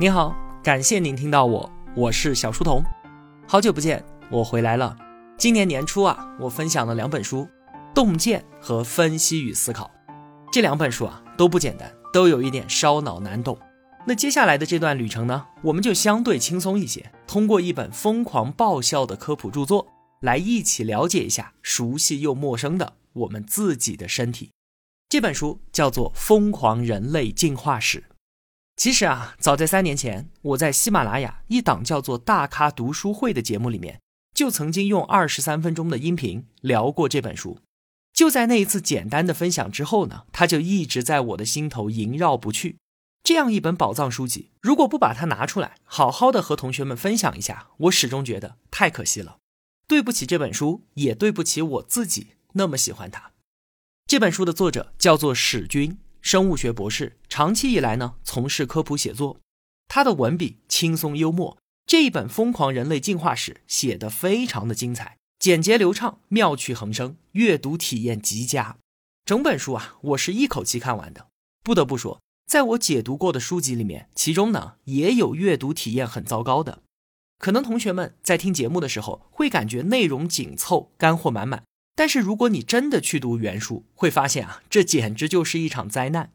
您好，感谢您听到我，我是小书童。好久不见，我回来了。今年年初啊，我分享了两本书，《洞见》和《分析与思考》。这两本书啊都不简单，都有一点烧脑难懂。那接下来的这段旅程呢，我们就相对轻松一些，通过一本疯狂爆笑的科普著作，来一起了解一下熟悉又陌生的我们自己的身体。这本书叫做《疯狂人类进化史》。其实啊，早在三年前，我在喜马拉雅一档叫做《大咖读书会》的节目里面，就曾经用二十三分钟的音频聊过这本书。就在那一次简单的分享之后呢，它就一直在我的心头萦绕不去。这样一本宝藏书籍，如果不把它拿出来，好好的和同学们分享一下，我始终觉得太可惜了。对不起这本书，也对不起我自己，那么喜欢它。这本书的作者叫做史军。生物学博士，长期以来呢从事科普写作，他的文笔轻松幽默。这一本《疯狂人类进化史》写得非常的精彩，简洁流畅，妙趣横生，阅读体验极佳。整本书啊，我是一口气看完的。不得不说，在我解读过的书籍里面，其中呢也有阅读体验很糟糕的。可能同学们在听节目的时候会感觉内容紧凑，干货满满。但是如果你真的去读原书，会发现啊，这简直就是一场灾难。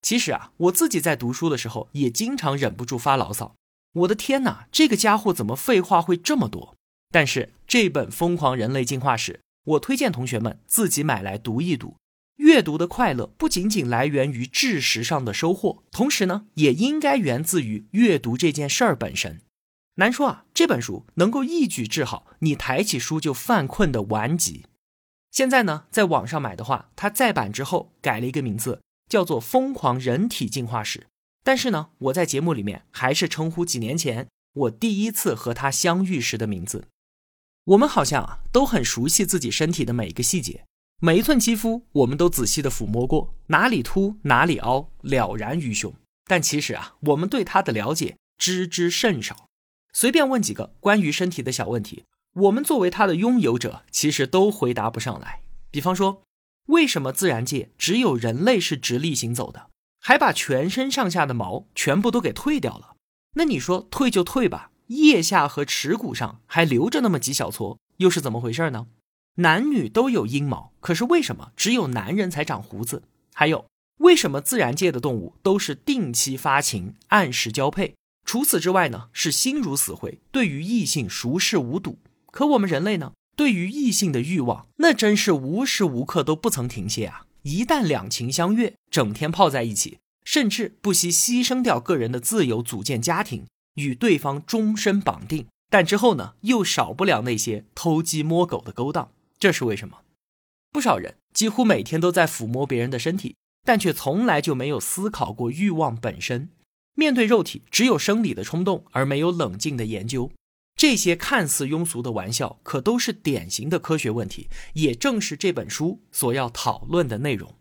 其实啊，我自己在读书的时候也经常忍不住发牢骚。我的天哪，这个家伙怎么废话会这么多？但是这本《疯狂人类进化史》，我推荐同学们自己买来读一读。阅读的快乐不仅仅来源于知识上的收获，同时呢，也应该源自于阅读这件事儿本身。难说啊，这本书能够一举治好你抬起书就犯困的顽疾。现在呢，在网上买的话，它再版之后改了一个名字，叫做《疯狂人体进化史》。但是呢，我在节目里面还是称呼几年前我第一次和它相遇时的名字。我们好像啊都很熟悉自己身体的每一个细节，每一寸肌肤我们都仔细的抚摸过，哪里凸哪里凹了然于胸。但其实啊，我们对它的了解知之甚少。随便问几个关于身体的小问题。我们作为它的拥有者，其实都回答不上来。比方说，为什么自然界只有人类是直立行走的，还把全身上下的毛全部都给退掉了？那你说退就退吧，腋下和耻骨上还留着那么几小撮，又是怎么回事呢？男女都有阴毛，可是为什么只有男人才长胡子？还有，为什么自然界的动物都是定期发情、按时交配？除此之外呢，是心如死灰，对于异性熟视无睹。可我们人类呢，对于异性的欲望，那真是无时无刻都不曾停歇啊！一旦两情相悦，整天泡在一起，甚至不惜牺牲掉个人的自由，组建家庭，与对方终身绑定。但之后呢，又少不了那些偷鸡摸狗的勾当。这是为什么？不少人几乎每天都在抚摸别人的身体，但却从来就没有思考过欲望本身。面对肉体，只有生理的冲动，而没有冷静的研究。这些看似庸俗的玩笑，可都是典型的科学问题，也正是这本书所要讨论的内容。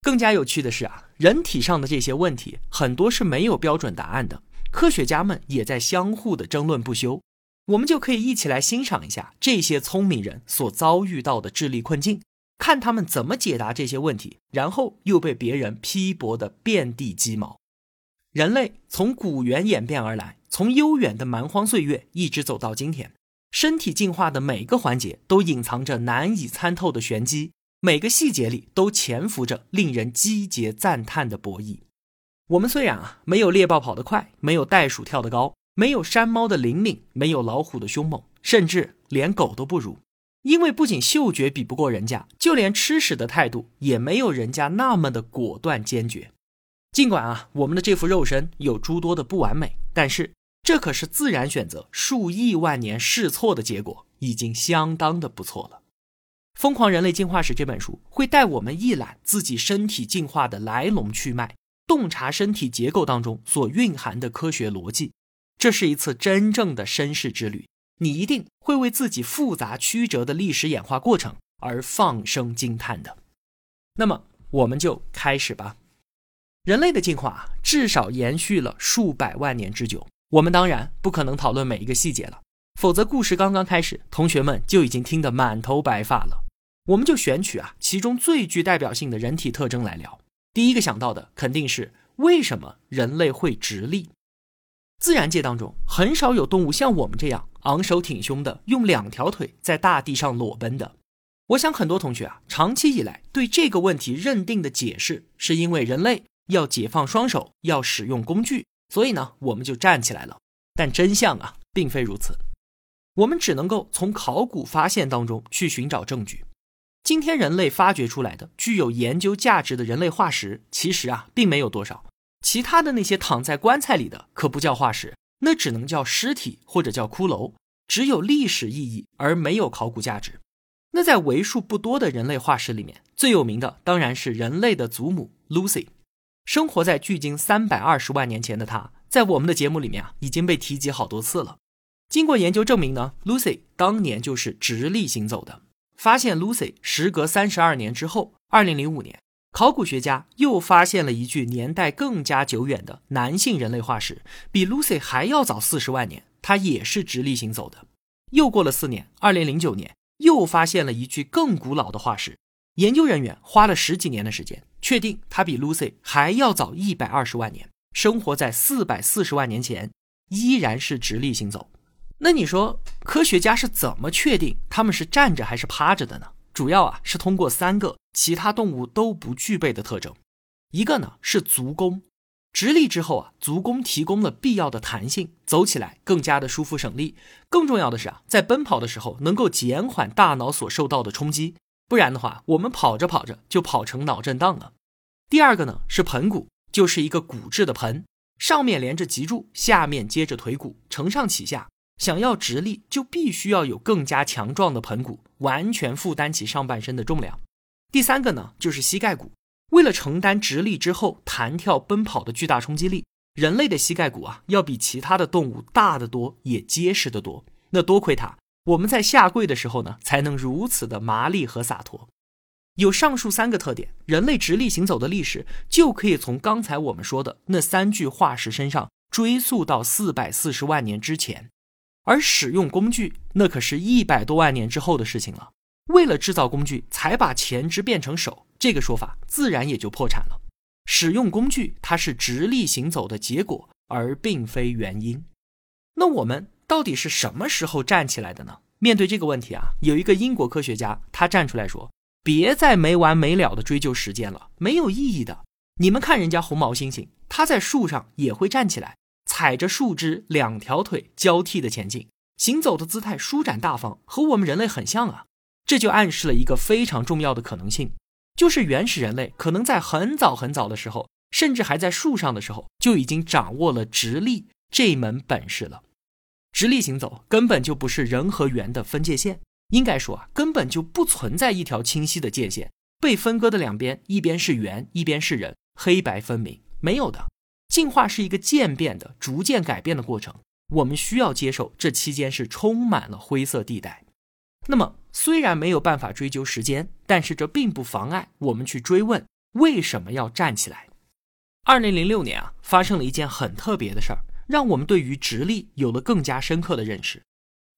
更加有趣的是啊，人体上的这些问题很多是没有标准答案的，科学家们也在相互的争论不休。我们就可以一起来欣赏一下这些聪明人所遭遇到的智力困境，看他们怎么解答这些问题，然后又被别人批驳的遍地鸡毛。人类从古猿演变而来。从悠远的蛮荒岁月一直走到今天，身体进化的每个环节都隐藏着难以参透的玄机，每个细节里都潜伏着令人击节赞叹的博弈。我们虽然啊没有猎豹跑得快，没有袋鼠跳得高，没有山猫的灵敏，没有老虎的凶猛，甚至连狗都不如，因为不仅嗅觉比不过人家，就连吃屎的态度也没有人家那么的果断坚决。尽管啊我们的这副肉身有诸多的不完美，但是。这可是自然选择数亿万年试错的结果，已经相当的不错了。《疯狂人类进化史》这本书会带我们一览自己身体进化的来龙去脉，洞察身体结构当中所蕴含的科学逻辑。这是一次真正的身世之旅，你一定会为自己复杂曲折的历史演化过程而放声惊叹的。那么，我们就开始吧。人类的进化至少延续了数百万年之久。我们当然不可能讨论每一个细节了，否则故事刚刚开始，同学们就已经听得满头白发了。我们就选取啊其中最具代表性的人体特征来聊。第一个想到的肯定是为什么人类会直立。自然界当中很少有动物像我们这样昂首挺胸的，用两条腿在大地上裸奔的。我想很多同学啊，长期以来对这个问题认定的解释，是因为人类要解放双手，要使用工具，所以呢，我们就站起来了。但真相啊，并非如此。我们只能够从考古发现当中去寻找证据。今天人类发掘出来的具有研究价值的人类化石，其实啊，并没有多少。其他的那些躺在棺材里的，可不叫化石，那只能叫尸体或者叫骷髅，只有历史意义而没有考古价值。那在为数不多的人类化石里面，最有名的当然是人类的祖母 Lucy。生活在距今三百二十万年前的他，在我们的节目里面啊，已经被提及好多次了。经过研究证明呢，Lucy 当年就是直立行走的。发现 Lucy 时隔三十二年之后，二零零五年，考古学家又发现了一具年代更加久远的男性人类化石，比 Lucy 还要早四十万年，他也是直立行走的。又过了四年，二零零九年。又发现了一具更古老的化石，研究人员花了十几年的时间，确定它比 Lucy 还要早一百二十万年，生活在四百四十万年前，依然是直立行走。那你说，科学家是怎么确定他们是站着还是趴着的呢？主要啊是通过三个其他动物都不具备的特征，一个呢是足弓。直立之后啊，足弓提供了必要的弹性，走起来更加的舒服省力。更重要的是啊，在奔跑的时候能够减缓大脑所受到的冲击，不然的话，我们跑着跑着就跑成脑震荡了。第二个呢是盆骨，就是一个骨质的盆，上面连着脊柱，下面接着腿骨，承上启下。想要直立，就必须要有更加强壮的盆骨，完全负担起上半身的重量。第三个呢就是膝盖骨。为了承担直立之后弹跳奔跑的巨大冲击力，人类的膝盖骨啊要比其他的动物大得多，也结实得多。那多亏它，我们在下跪的时候呢，才能如此的麻利和洒脱。有上述三个特点，人类直立行走的历史就可以从刚才我们说的那三具化石身上追溯到四百四十万年之前。而使用工具，那可是一百多万年之后的事情了。为了制造工具，才把前肢变成手，这个说法自然也就破产了。使用工具，它是直立行走的结果，而并非原因。那我们到底是什么时候站起来的呢？面对这个问题啊，有一个英国科学家，他站出来说：“别再没完没了的追究时间了，没有意义的。你们看人家红毛猩猩，它在树上也会站起来，踩着树枝，两条腿交替的前进，行走的姿态舒展大方，和我们人类很像啊。”这就暗示了一个非常重要的可能性，就是原始人类可能在很早很早的时候，甚至还在树上的时候，就已经掌握了直立这门本事了。直立行走根本就不是人和猿的分界线，应该说啊，根本就不存在一条清晰的界限，被分割的两边，一边是猿，一边是人，黑白分明，没有的。进化是一个渐变的、逐渐改变的过程，我们需要接受这期间是充满了灰色地带。那么。虽然没有办法追究时间，但是这并不妨碍我们去追问为什么要站起来。二零零六年啊，发生了一件很特别的事儿，让我们对于直立有了更加深刻的认识。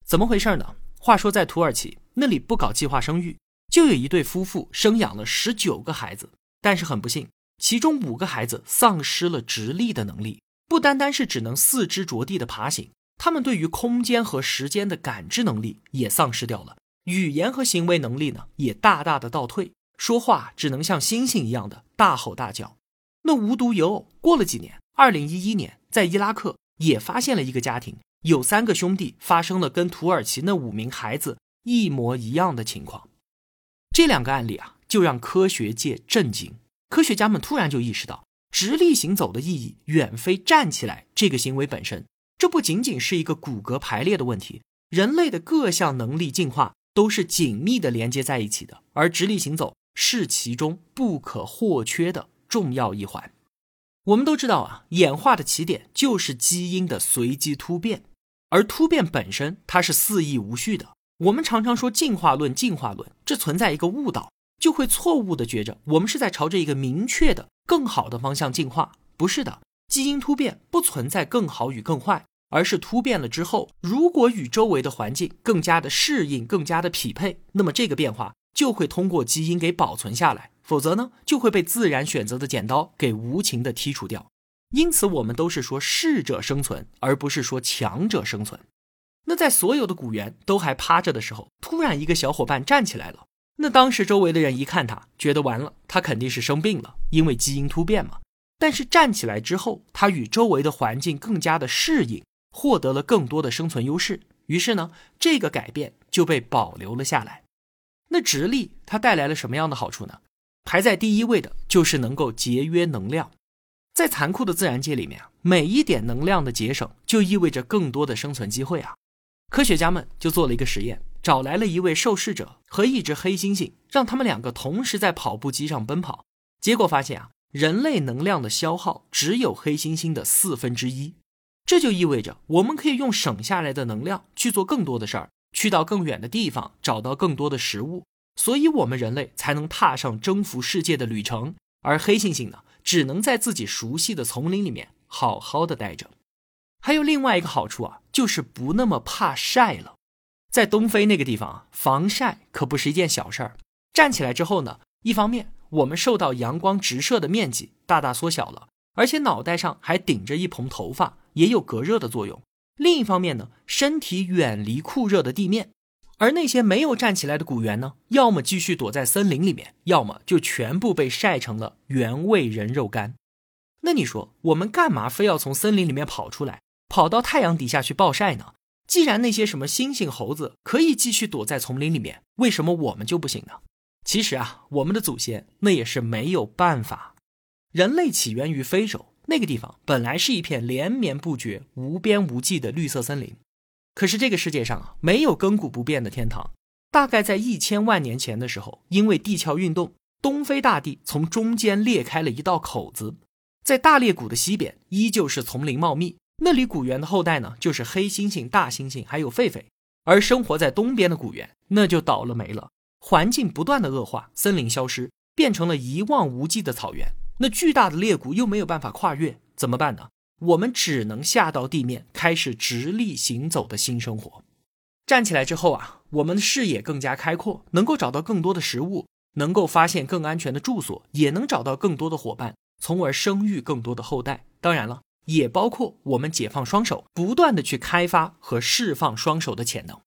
怎么回事呢？话说在土耳其那里不搞计划生育，就有一对夫妇生养了十九个孩子，但是很不幸，其中五个孩子丧失了直立的能力，不单单是只能四肢着地的爬行，他们对于空间和时间的感知能力也丧失掉了。语言和行为能力呢，也大大的倒退，说话只能像猩猩一样的大吼大叫。那无独有偶，过了几年，二零一一年，在伊拉克也发现了一个家庭，有三个兄弟发生了跟土耳其那五名孩子一模一样的情况。这两个案例啊，就让科学界震惊。科学家们突然就意识到，直立行走的意义远非站起来这个行为本身，这不仅仅是一个骨骼排列的问题，人类的各项能力进化。都是紧密的连接在一起的，而直立行走是其中不可或缺的重要一环。我们都知道啊，演化的起点就是基因的随机突变，而突变本身它是肆意无序的。我们常常说进化论，进化论，这存在一个误导，就会错误的觉着我们是在朝着一个明确的更好的方向进化。不是的，基因突变不存在更好与更坏。而是突变了之后，如果与周围的环境更加的适应、更加的匹配，那么这个变化就会通过基因给保存下来；否则呢，就会被自然选择的剪刀给无情的剔除掉。因此我们都是说适者生存，而不是说强者生存。那在所有的古猿都还趴着的时候，突然一个小伙伴站起来了。那当时周围的人一看他，觉得完了，他肯定是生病了，因为基因突变嘛。但是站起来之后，他与周围的环境更加的适应，获得了更多的生存优势。于是呢，这个改变就被保留了下来。那直立它带来了什么样的好处呢？排在第一位的就是能够节约能量。在残酷的自然界里面，每一点能量的节省就意味着更多的生存机会啊。科学家们就做了一个实验。找来了一位受试者和一只黑猩猩，让他们两个同时在跑步机上奔跑。结果发现啊，人类能量的消耗只有黑猩猩的四分之一。这就意味着我们可以用省下来的能量去做更多的事儿，去到更远的地方，找到更多的食物。所以，我们人类才能踏上征服世界的旅程，而黑猩猩呢，只能在自己熟悉的丛林里面好好的待着。还有另外一个好处啊，就是不那么怕晒了。在东非那个地方啊，防晒可不是一件小事儿。站起来之后呢，一方面我们受到阳光直射的面积大大缩小了，而且脑袋上还顶着一蓬头发，也有隔热的作用。另一方面呢，身体远离酷热的地面。而那些没有站起来的古猿呢，要么继续躲在森林里面，要么就全部被晒成了原味人肉干。那你说，我们干嘛非要从森林里面跑出来，跑到太阳底下去暴晒呢？既然那些什么猩猩、猴子可以继续躲在丛林里面，为什么我们就不行呢？其实啊，我们的祖先那也是没有办法。人类起源于非洲，那个地方本来是一片连绵不绝、无边无际的绿色森林。可是这个世界上啊，没有亘古不变的天堂。大概在一千万年前的时候，因为地壳运动，东非大地从中间裂开了一道口子，在大裂谷的西边依旧是丛林茂密。那里古猿的后代呢，就是黑猩猩、大猩猩还有狒狒，而生活在东边的古猿那就倒了霉了，环境不断的恶化，森林消失，变成了一望无际的草原。那巨大的裂谷又没有办法跨越，怎么办呢？我们只能下到地面，开始直立行走的新生活。站起来之后啊，我们的视野更加开阔，能够找到更多的食物，能够发现更安全的住所，也能找到更多的伙伴，从而生育更多的后代。当然了。也包括我们解放双手，不断的去开发和释放双手的潜能。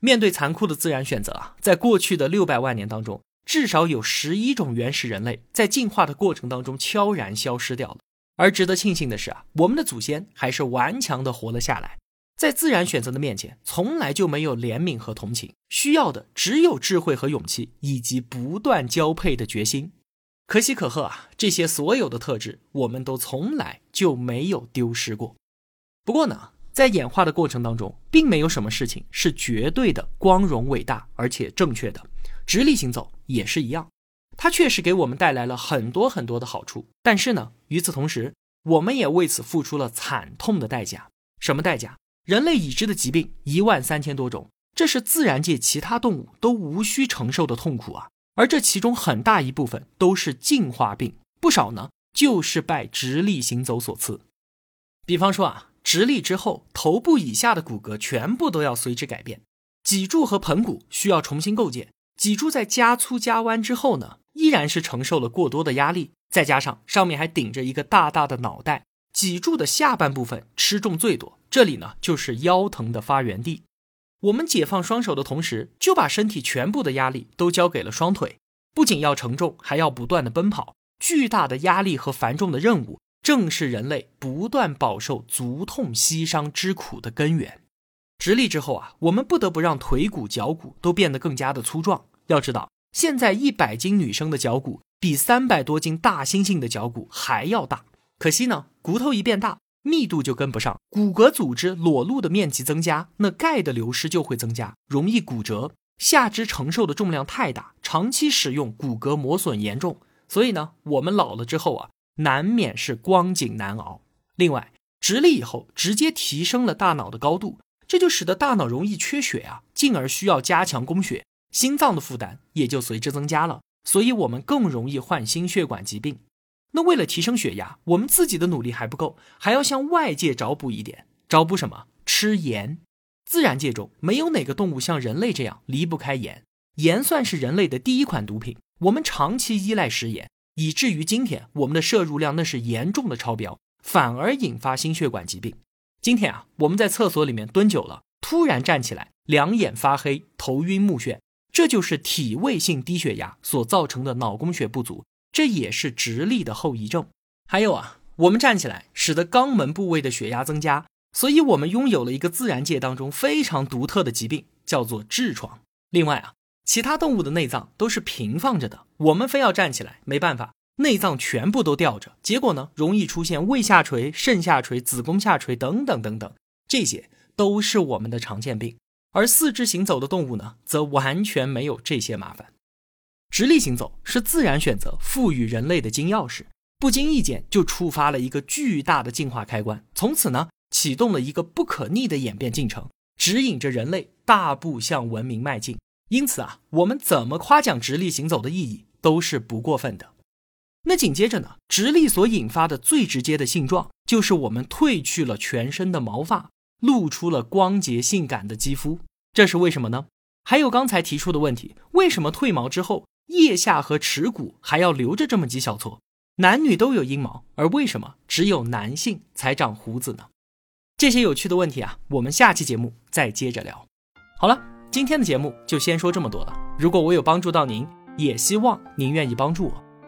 面对残酷的自然选择啊，在过去的六百万年当中，至少有十一种原始人类在进化的过程当中悄然消失掉了。而值得庆幸的是啊，我们的祖先还是顽强的活了下来。在自然选择的面前，从来就没有怜悯和同情，需要的只有智慧和勇气，以及不断交配的决心。可喜可贺啊！这些所有的特质，我们都从来就没有丢失过。不过呢，在演化的过程当中，并没有什么事情是绝对的光荣、伟大而且正确的。直立行走也是一样，它确实给我们带来了很多很多的好处。但是呢，与此同时，我们也为此付出了惨痛的代价。什么代价？人类已知的疾病一万三千多种，这是自然界其他动物都无需承受的痛苦啊！而这其中很大一部分都是进化病，不少呢就是拜直立行走所赐。比方说啊，直立之后，头部以下的骨骼全部都要随之改变，脊柱和盆骨需要重新构建。脊柱在加粗加弯之后呢，依然是承受了过多的压力，再加上上面还顶着一个大大的脑袋，脊柱的下半部分吃重最多，这里呢就是腰疼的发源地。我们解放双手的同时，就把身体全部的压力都交给了双腿，不仅要承重，还要不断的奔跑。巨大的压力和繁重的任务，正是人类不断饱受足痛膝伤之苦的根源。直立之后啊，我们不得不让腿骨、脚骨都变得更加的粗壮。要知道，现在一百斤女生的脚骨比三百多斤大猩猩的脚骨还要大。可惜呢，骨头一变大。密度就跟不上，骨骼组织裸露的面积增加，那钙的流失就会增加，容易骨折。下肢承受的重量太大，长期使用骨骼磨损严重。所以呢，我们老了之后啊，难免是光景难熬。另外，直立以后直接提升了大脑的高度，这就使得大脑容易缺血啊，进而需要加强供血，心脏的负担也就随之增加了。所以我们更容易患心血管疾病。那为了提升血压，我们自己的努力还不够，还要向外界找补一点。找补什么？吃盐。自然界中没有哪个动物像人类这样离不开盐。盐算是人类的第一款毒品，我们长期依赖食盐，以至于今天我们的摄入量那是严重的超标，反而引发心血管疾病。今天啊，我们在厕所里面蹲久了，突然站起来，两眼发黑，头晕目眩，这就是体位性低血压所造成的脑供血不足，这也是直立的后遗症。还有啊，我们站起来，使得肛门部位的血压增加，所以我们拥有了一个自然界当中非常独特的疾病，叫做痔疮。另外啊，其他动物的内脏都是平放着的，我们非要站起来，没办法。内脏全部都吊着，结果呢，容易出现胃下垂、肾下垂、子宫下垂等等等等，这些都是我们的常见病。而四肢行走的动物呢，则完全没有这些麻烦。直立行走是自然选择赋予人类的金钥匙，不经意间就触发了一个巨大的进化开关，从此呢，启动了一个不可逆的演变进程，指引着人类大步向文明迈进。因此啊，我们怎么夸奖直立行走的意义都是不过分的。那紧接着呢，直立所引发的最直接的性状，就是我们褪去了全身的毛发，露出了光洁性感的肌肤。这是为什么呢？还有刚才提出的问题，为什么褪毛之后，腋下和耻骨还要留着这么几小撮？男女都有阴毛，而为什么只有男性才长胡子呢？这些有趣的问题啊，我们下期节目再接着聊。好了，今天的节目就先说这么多了。如果我有帮助到您，也希望您愿意帮助我。